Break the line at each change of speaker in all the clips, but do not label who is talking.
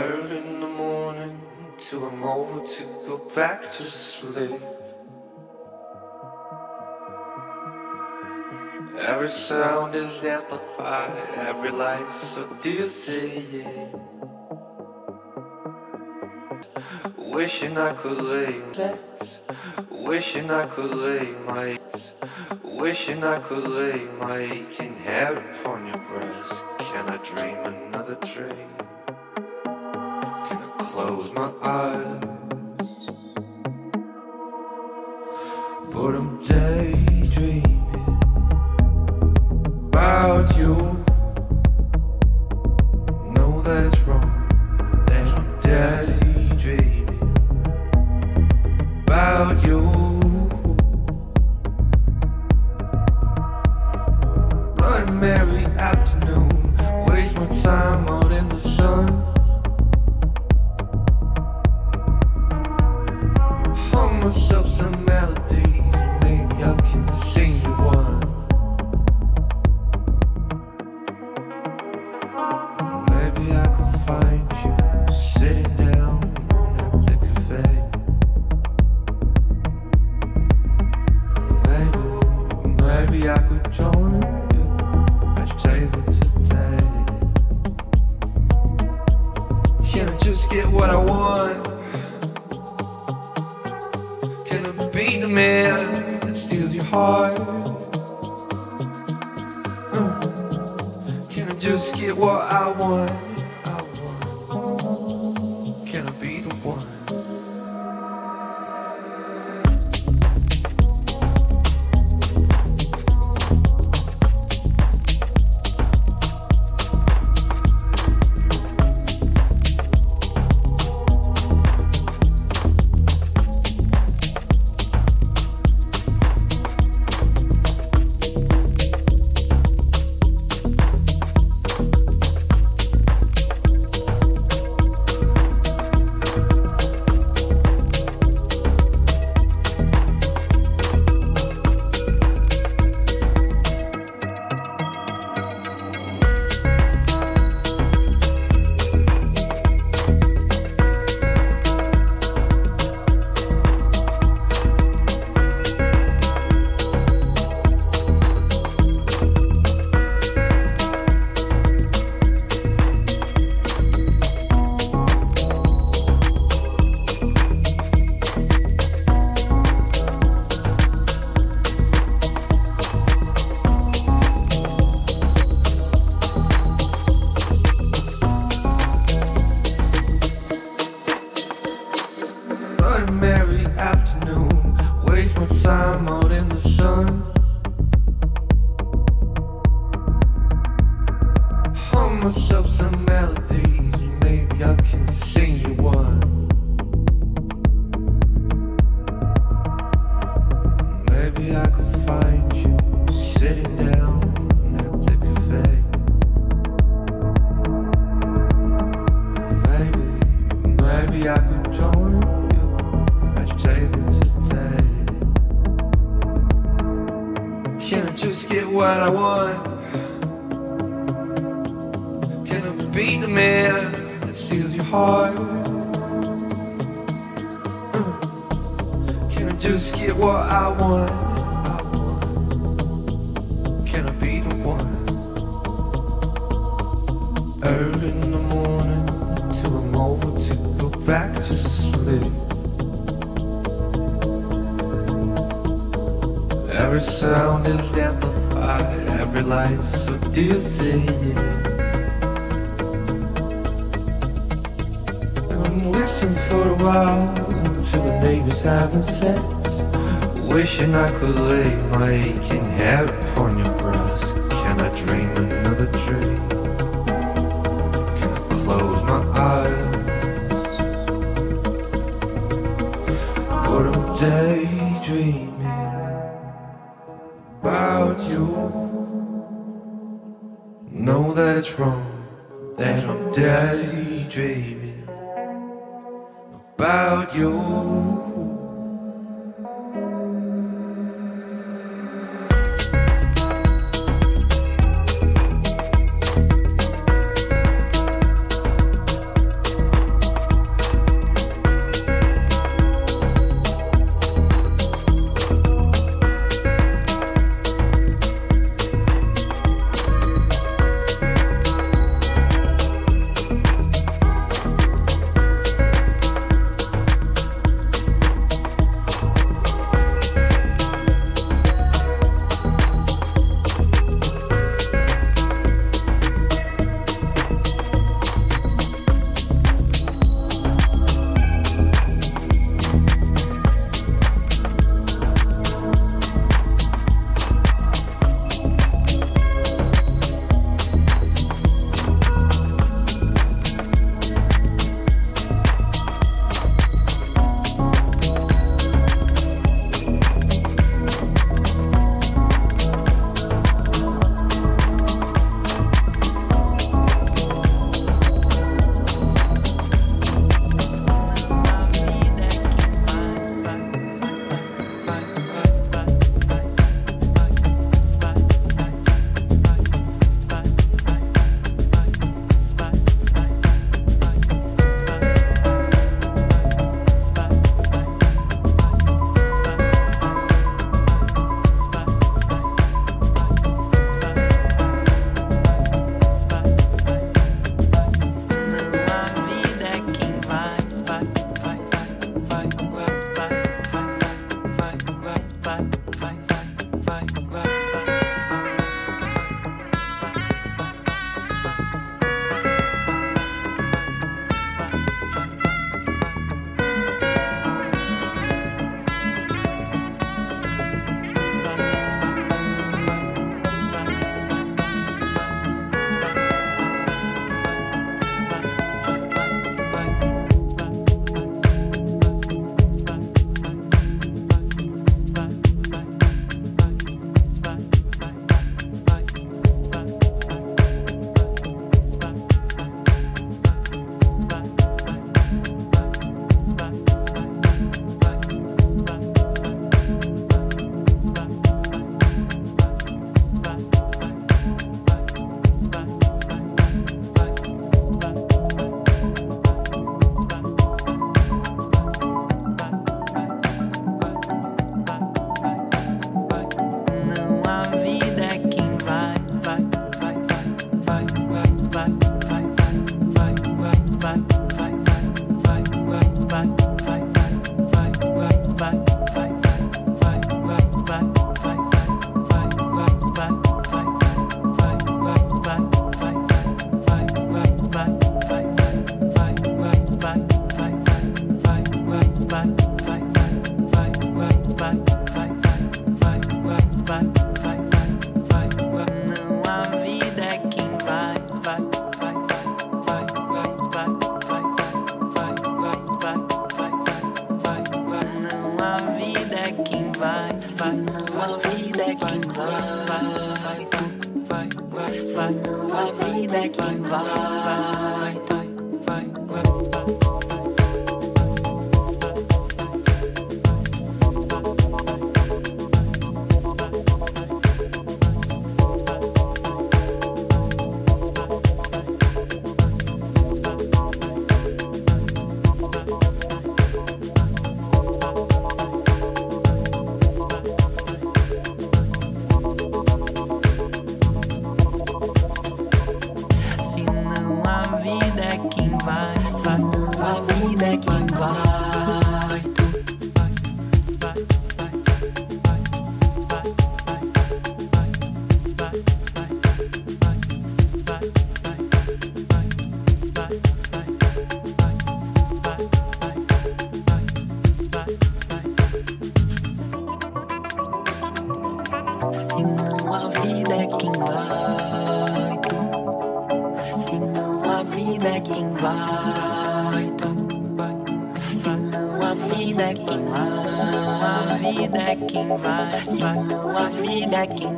early in the morning till I'm over to go back to sleep. Every sound is amplified, every light so dizzy. Wishing I could lay wishing I could lay my wishing I could lay my aching head upon your breast. Can I dream another dream? close my eyes, but I'm daydreaming.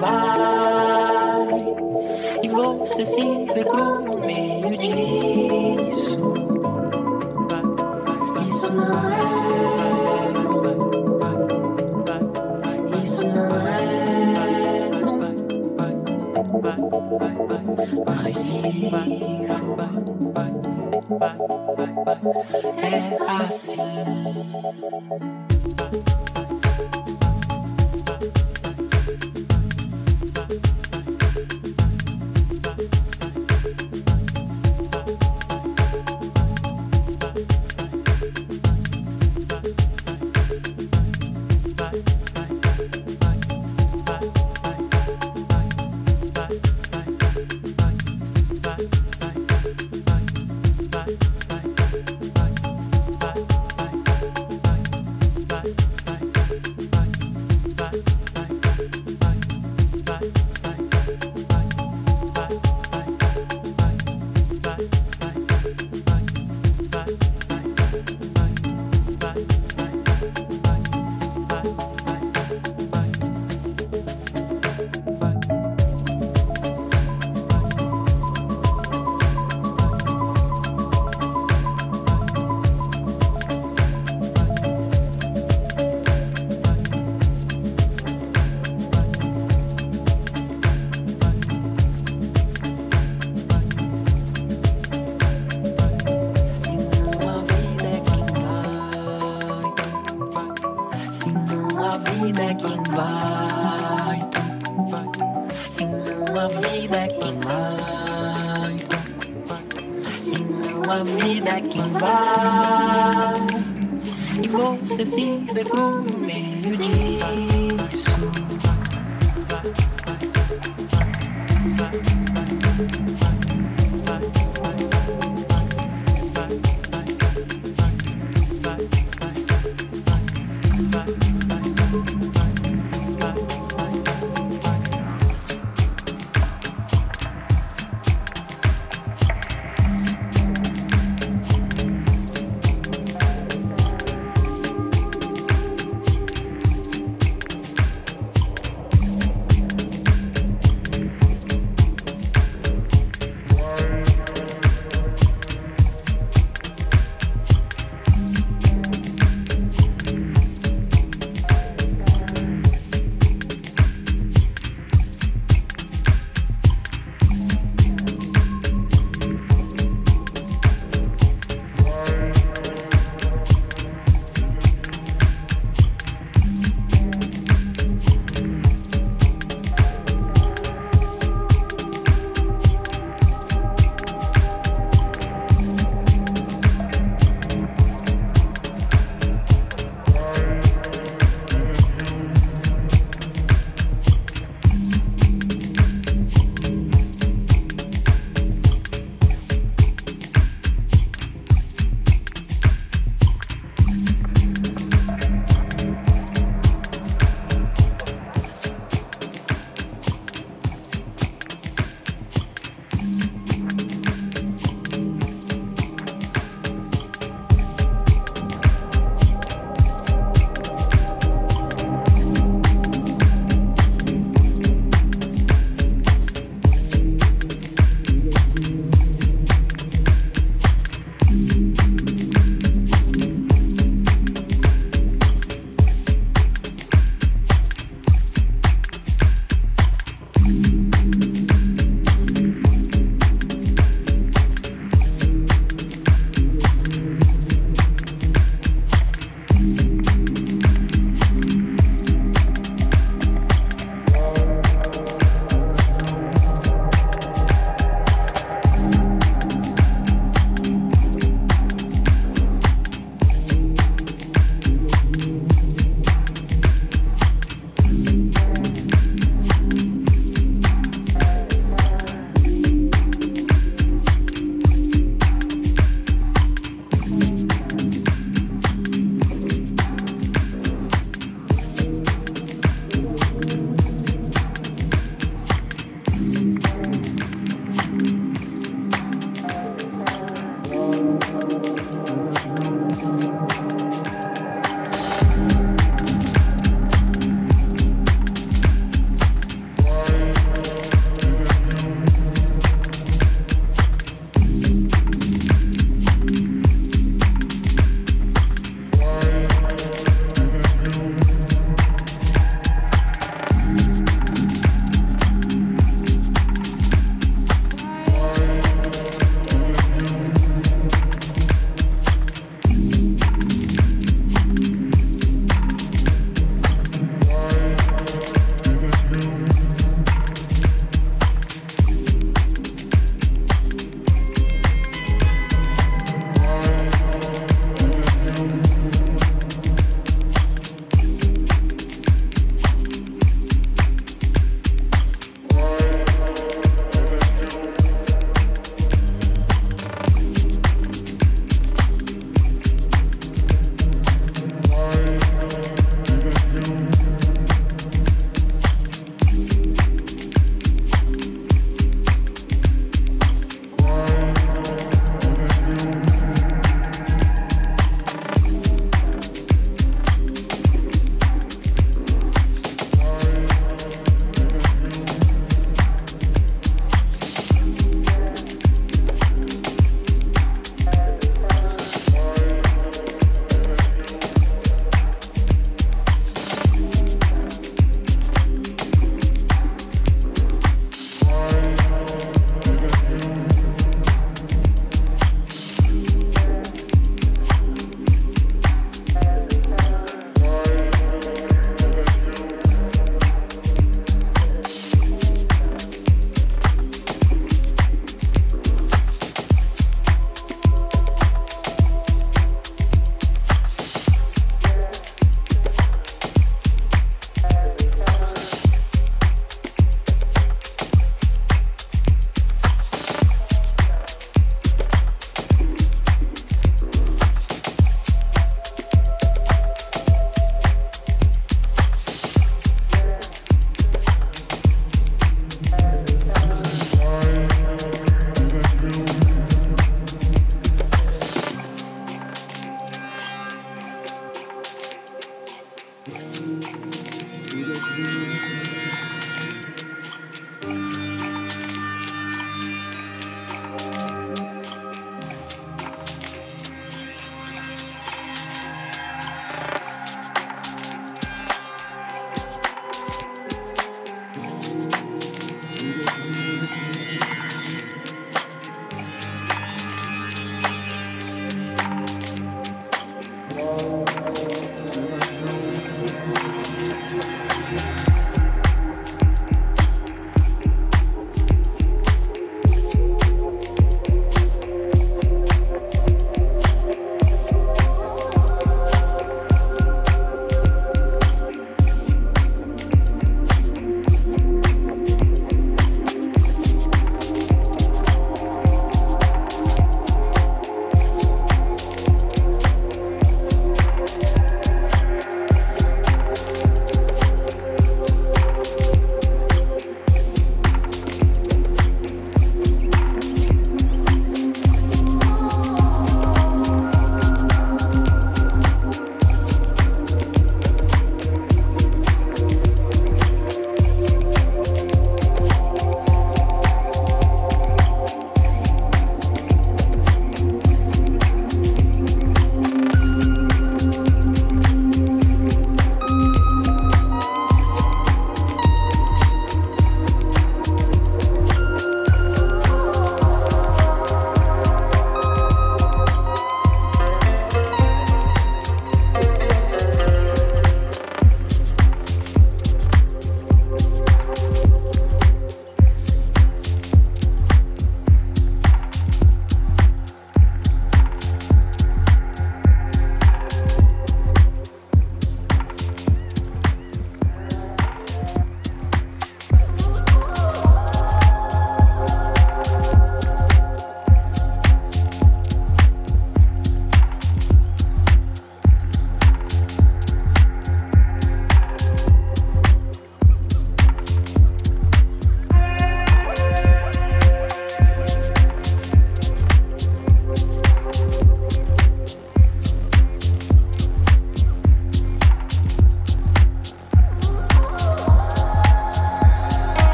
Vai. E você se cru no meio disso. Isso não é. Isso não é. Mas se for, é assim.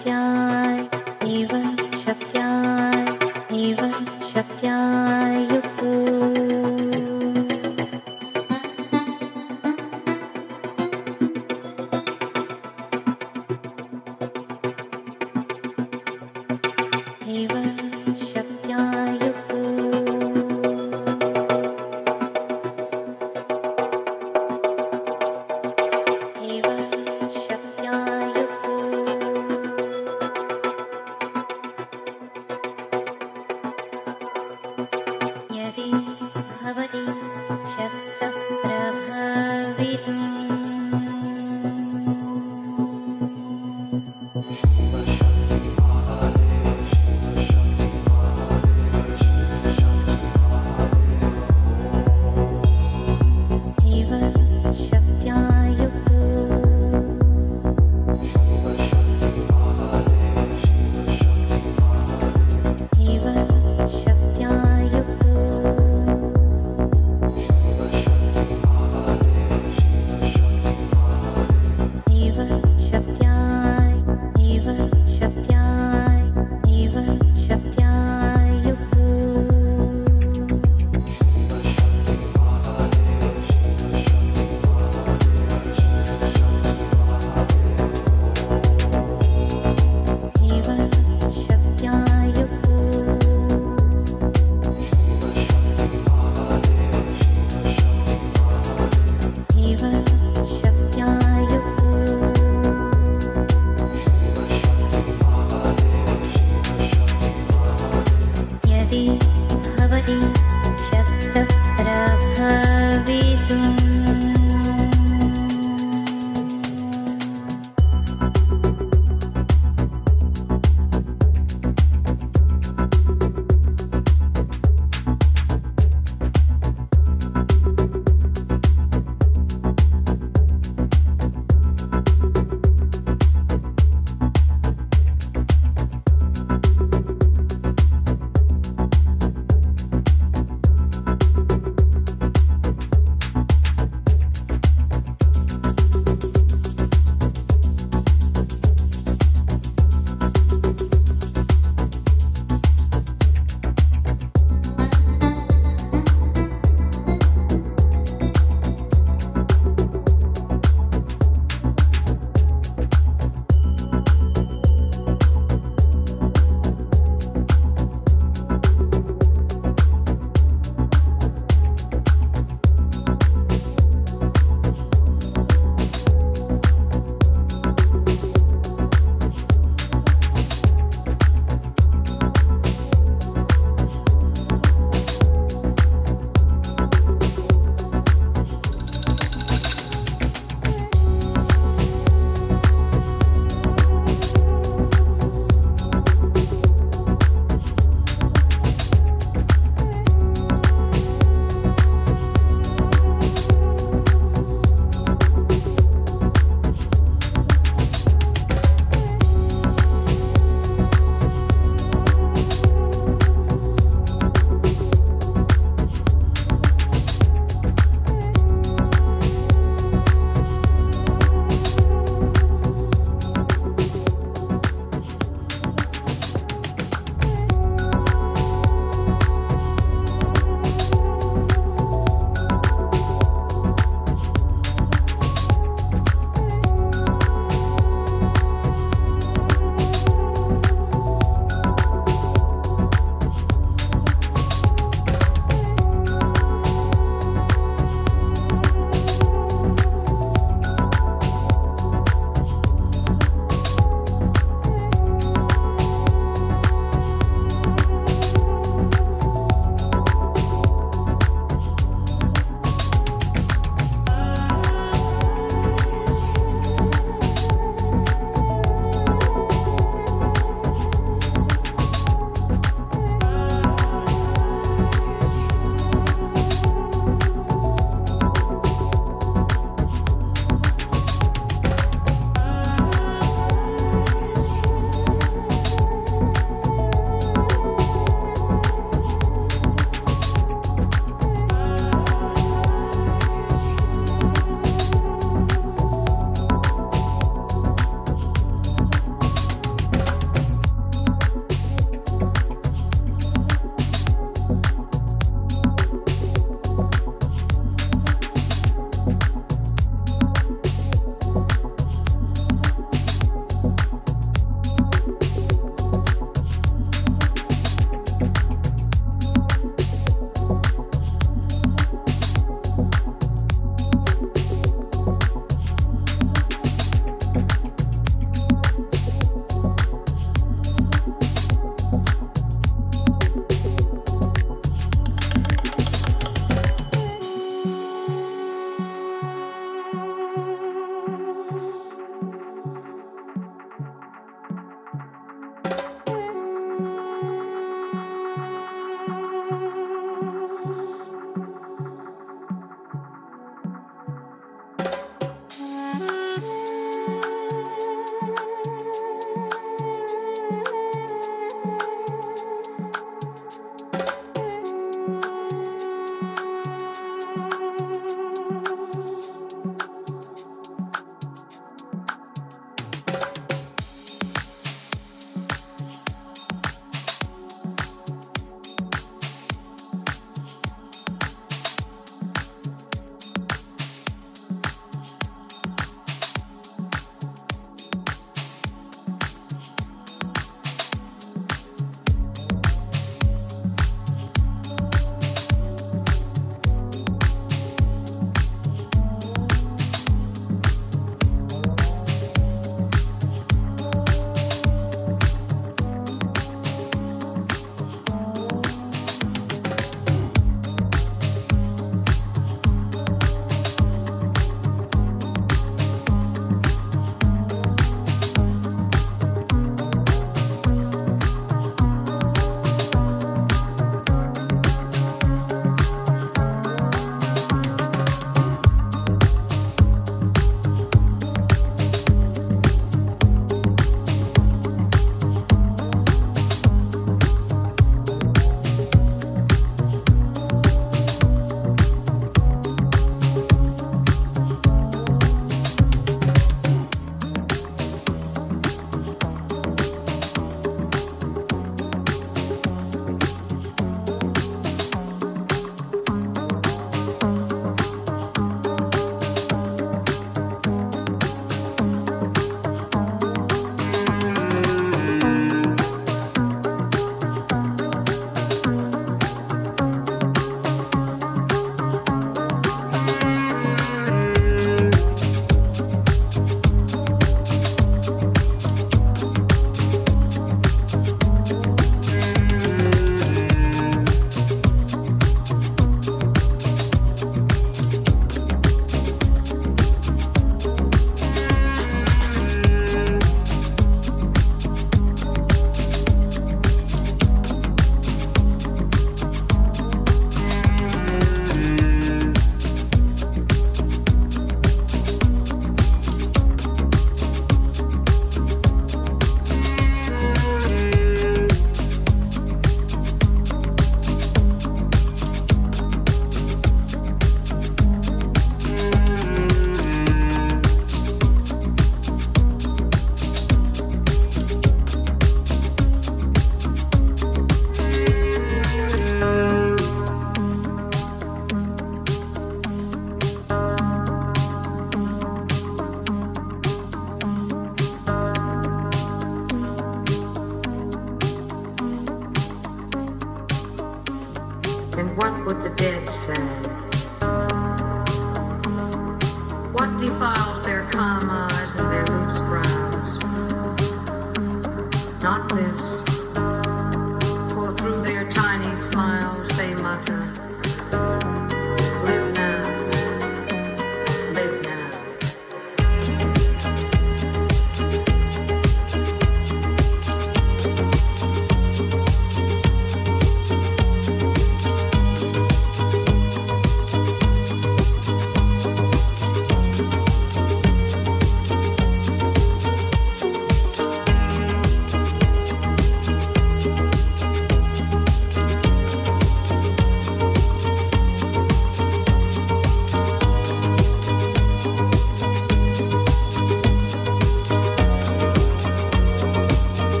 掉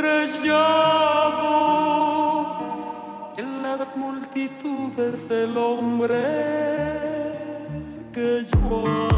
estrellado en las multitudes del hombre que yo